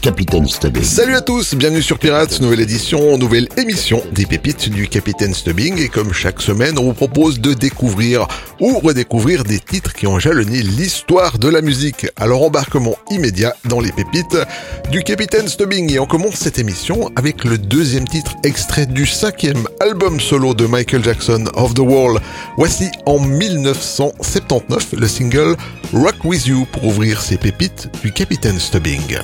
Capitaine Stubbing. Salut à tous, bienvenue sur Pirates, nouvelle édition, nouvelle émission des pépites du Capitaine Stubbing. Et comme chaque semaine, on vous propose de découvrir ou redécouvrir des titres qui ont jalonné l'histoire de la musique. Alors embarquement immédiat dans les pépites du Capitaine Stubbing. Et on commence cette émission avec le deuxième titre extrait du cinquième album solo de Michael Jackson, Of the Wall. Voici en 1979 le single Rock With You pour ouvrir ces pépites du Capitaine Stubbing.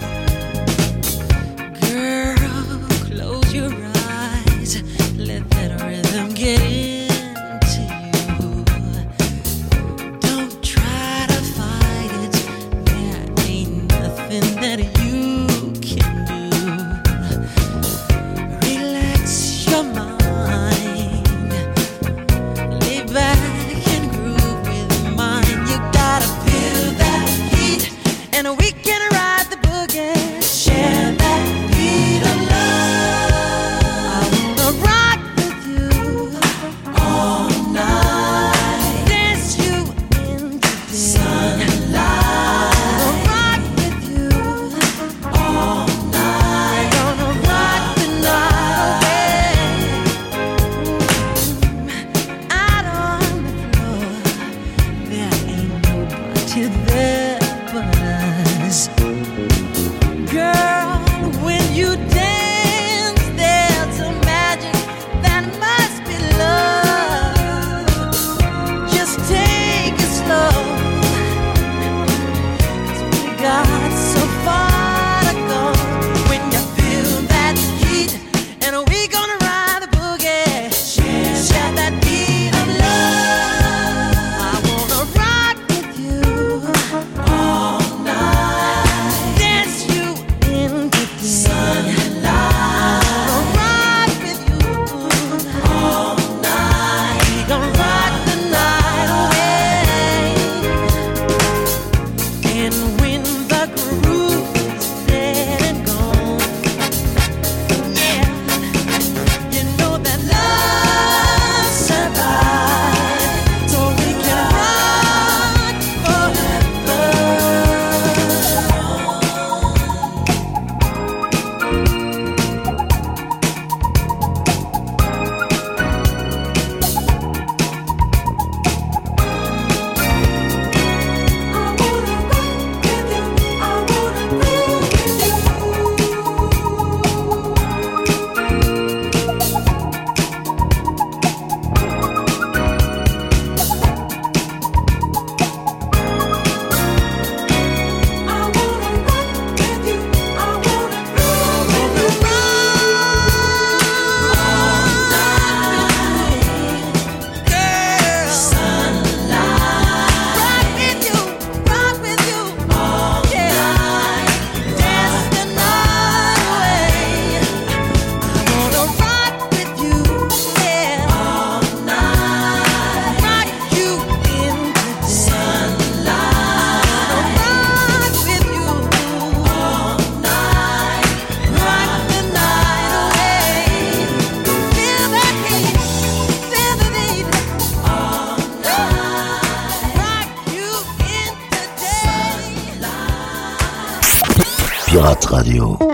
Pirate Radio.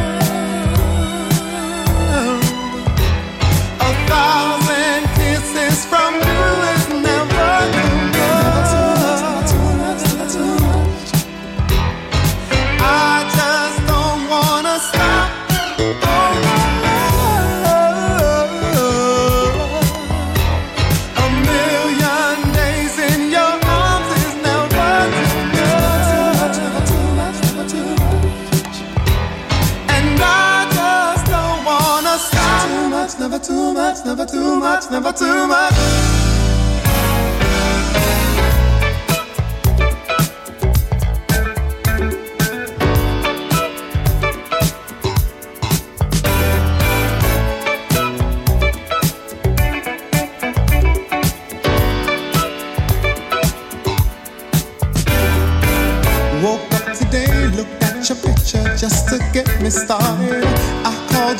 A much, never too much. Woke up today, looked at your picture just to get me started.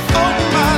Oh my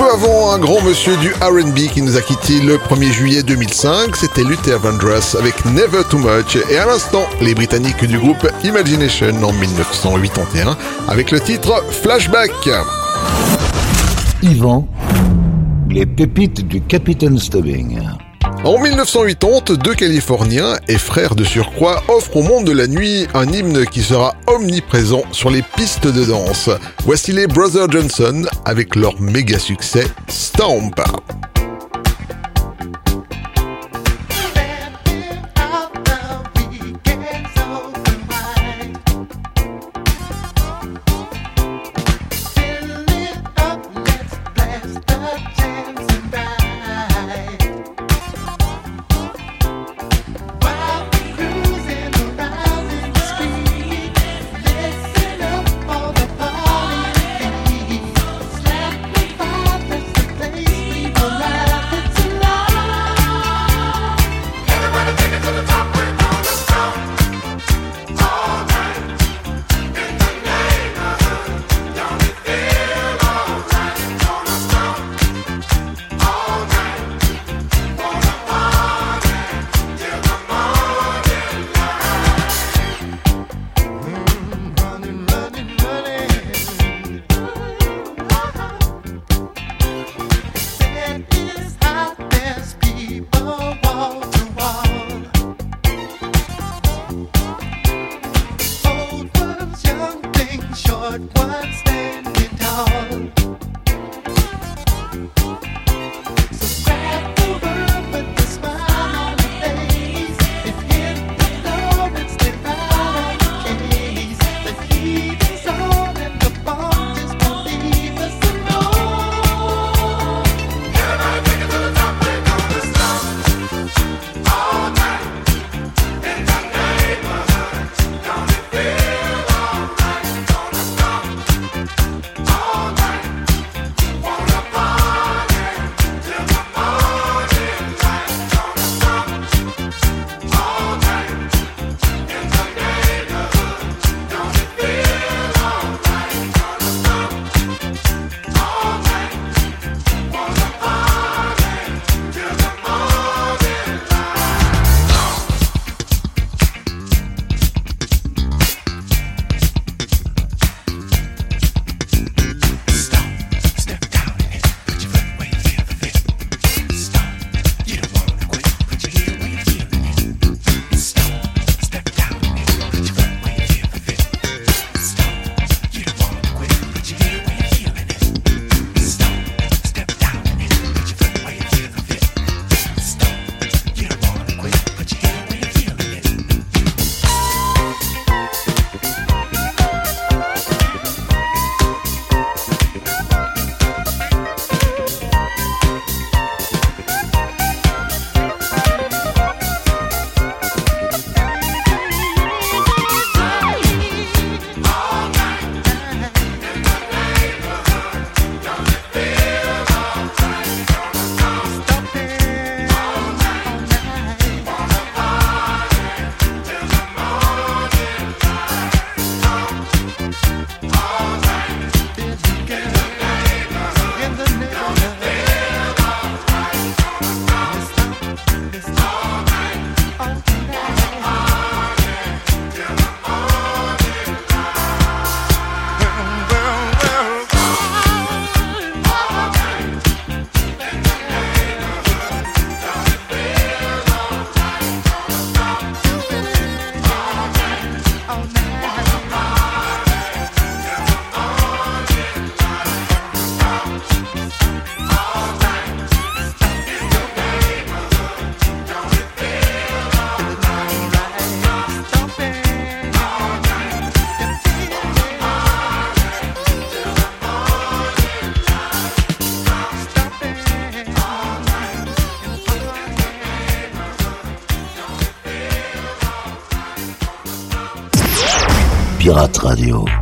Un grand monsieur du RB qui nous a quitté le 1er juillet 2005. C'était Luther Vandross avec Never Too Much. Et à l'instant, les Britanniques du groupe Imagination en 1981 avec le titre Flashback. Yvan, les pépites du Capitaine Stubbing. En 1980, deux Californiens et frères de surcroît offrent au monde de la nuit un hymne qui sera omniprésent sur les pistes de danse. Voici les Brother Johnson avec leur méga succès Stomp. Radio.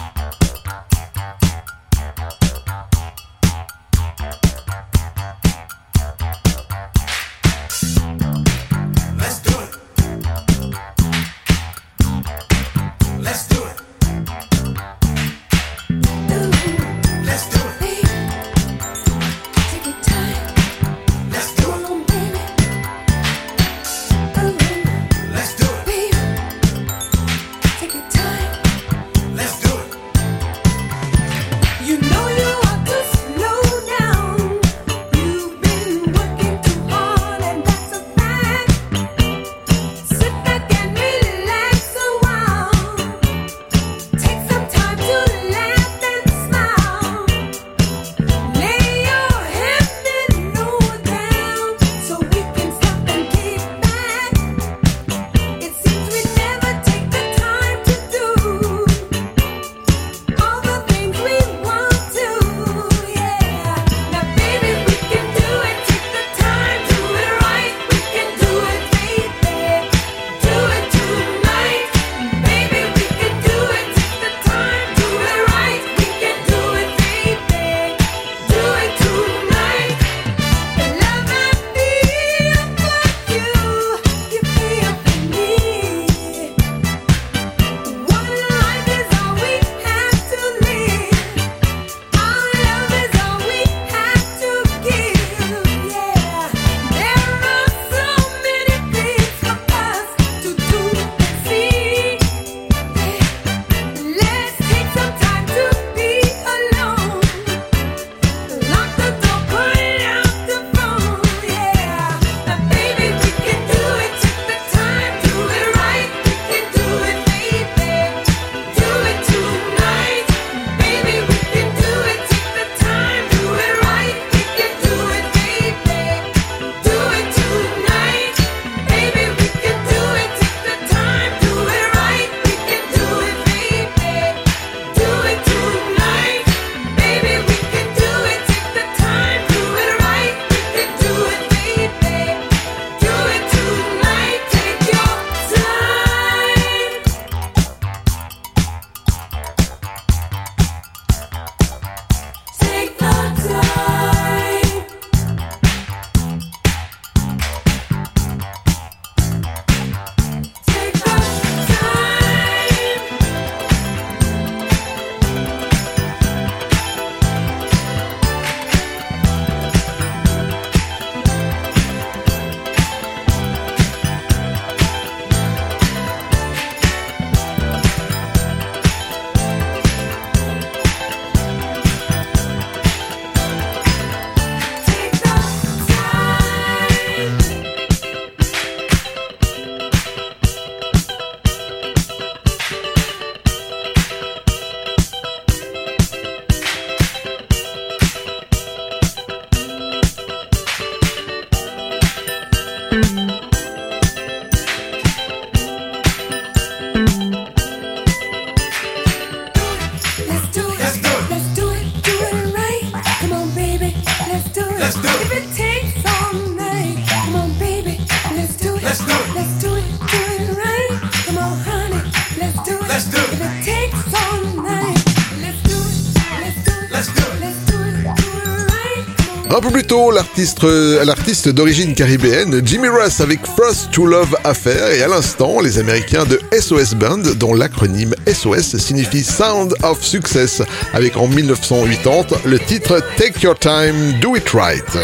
Euh, l'artiste d'origine caribéenne Jimmy Russ avec First to Love Affair et à l'instant les Américains de SOS Band dont l'acronyme SOS signifie Sound of Success avec en 1980 le titre Take Your Time, Do It Right.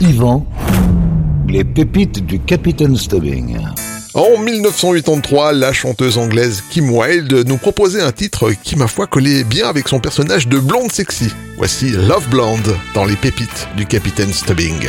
Yvan, les pépites du Capitaine Stubbing. En 1983, la chanteuse anglaise Kim Wilde nous proposait un titre qui, ma foi, collait bien avec son personnage de blonde sexy. Voici Love Blonde dans les pépites du Capitaine Stubbing.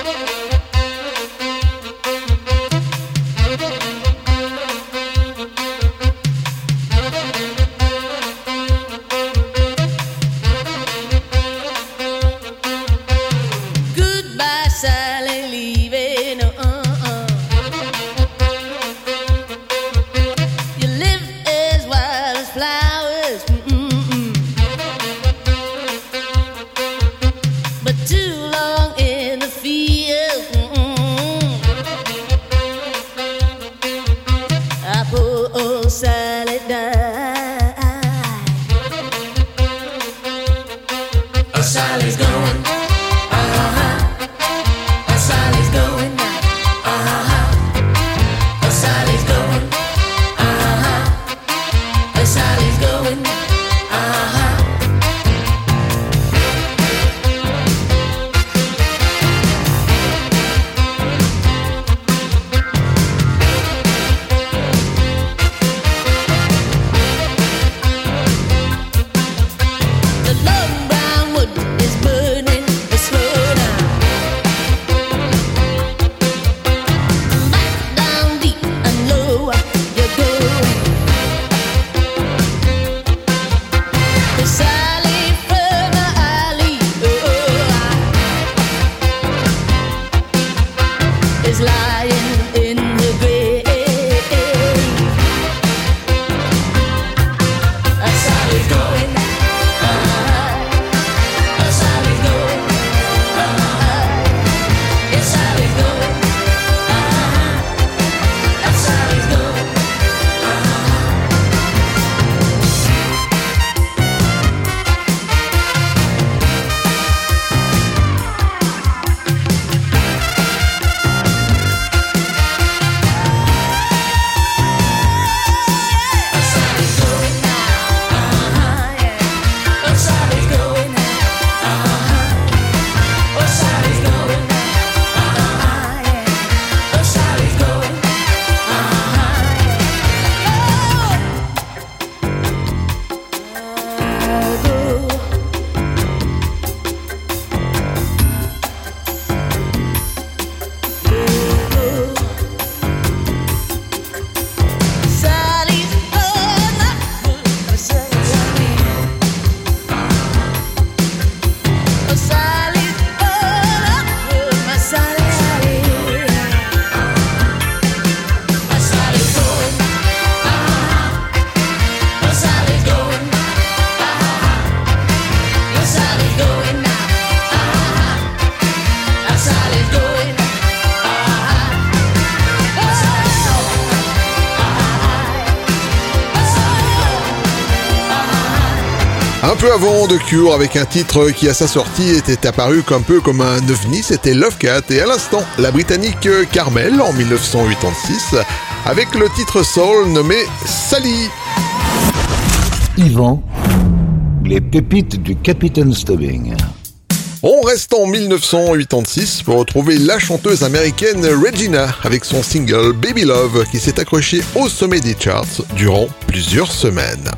mm -mm. Peu avant de Cure, avec un titre qui à sa sortie était apparu un peu comme un ovni, c'était Love Cat. Et à l'instant, la britannique Carmel en 1986, avec le titre soul nommé Sally. Yvan, les pépites du Capitaine Stubbing. On reste en 1986 pour retrouver la chanteuse américaine Regina avec son single Baby Love qui s'est accroché au sommet des charts durant plusieurs semaines.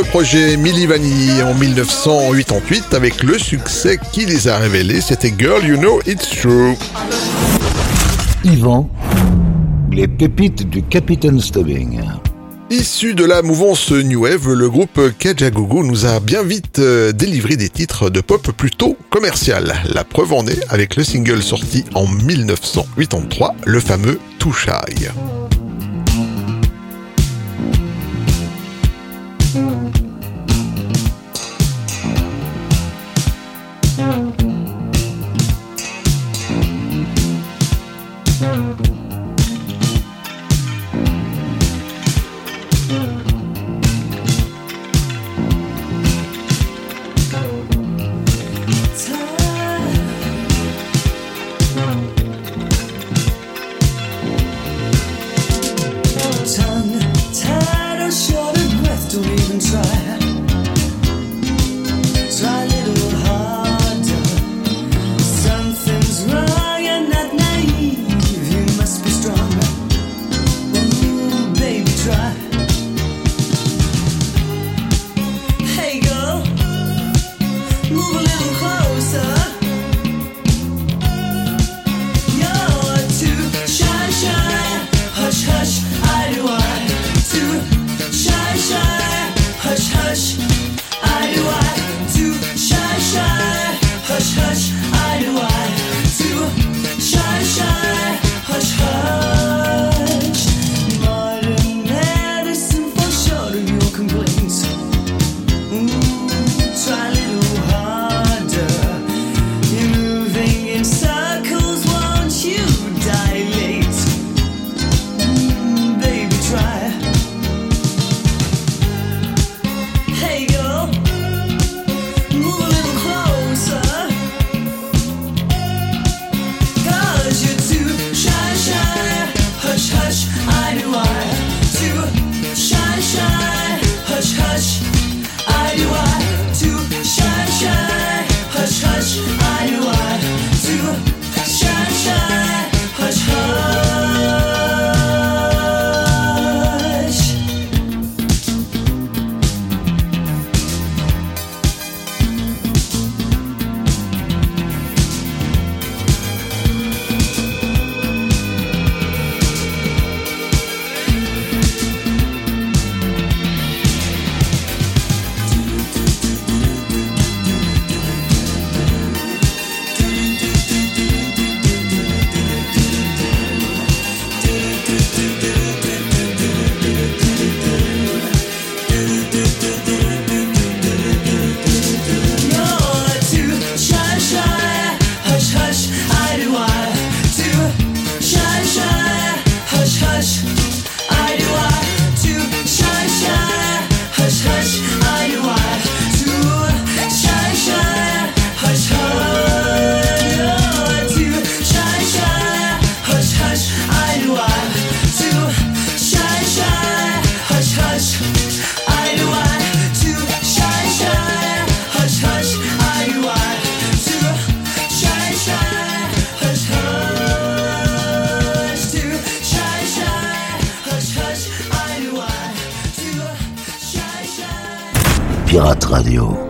Le projet Milli Vanilli en 1988 avec le succès qui les a révélés, c'était Girl You Know It's True. Yvan, les pépites du Capitaine Stubbing. Issu de la mouvance New Wave, le groupe Kajagogo nous a bien vite euh, délivré des titres de pop plutôt commercial. La preuve en est avec le single sorti en 1983, le fameux Too Shy. Pirate Radio.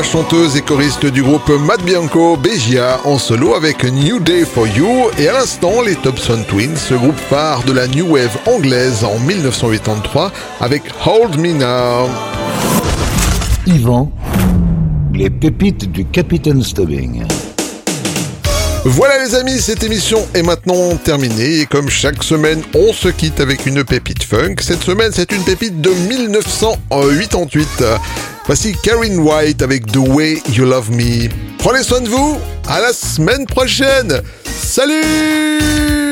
La chanteuse et choriste du groupe Matt Bianco, Begia, en solo avec New Day for You, et à l'instant les Thompson Twins, ce groupe phare de la New Wave anglaise en 1983 avec Hold Me Now. Yvan, les pépites du Capitaine Stubbing. Voilà les amis, cette émission est maintenant terminée et comme chaque semaine, on se quitte avec une pépite funk. Cette semaine, c'est une pépite de 1988. Voici Karen White avec The Way You Love Me. Prenez soin de vous, à la semaine prochaine. Salut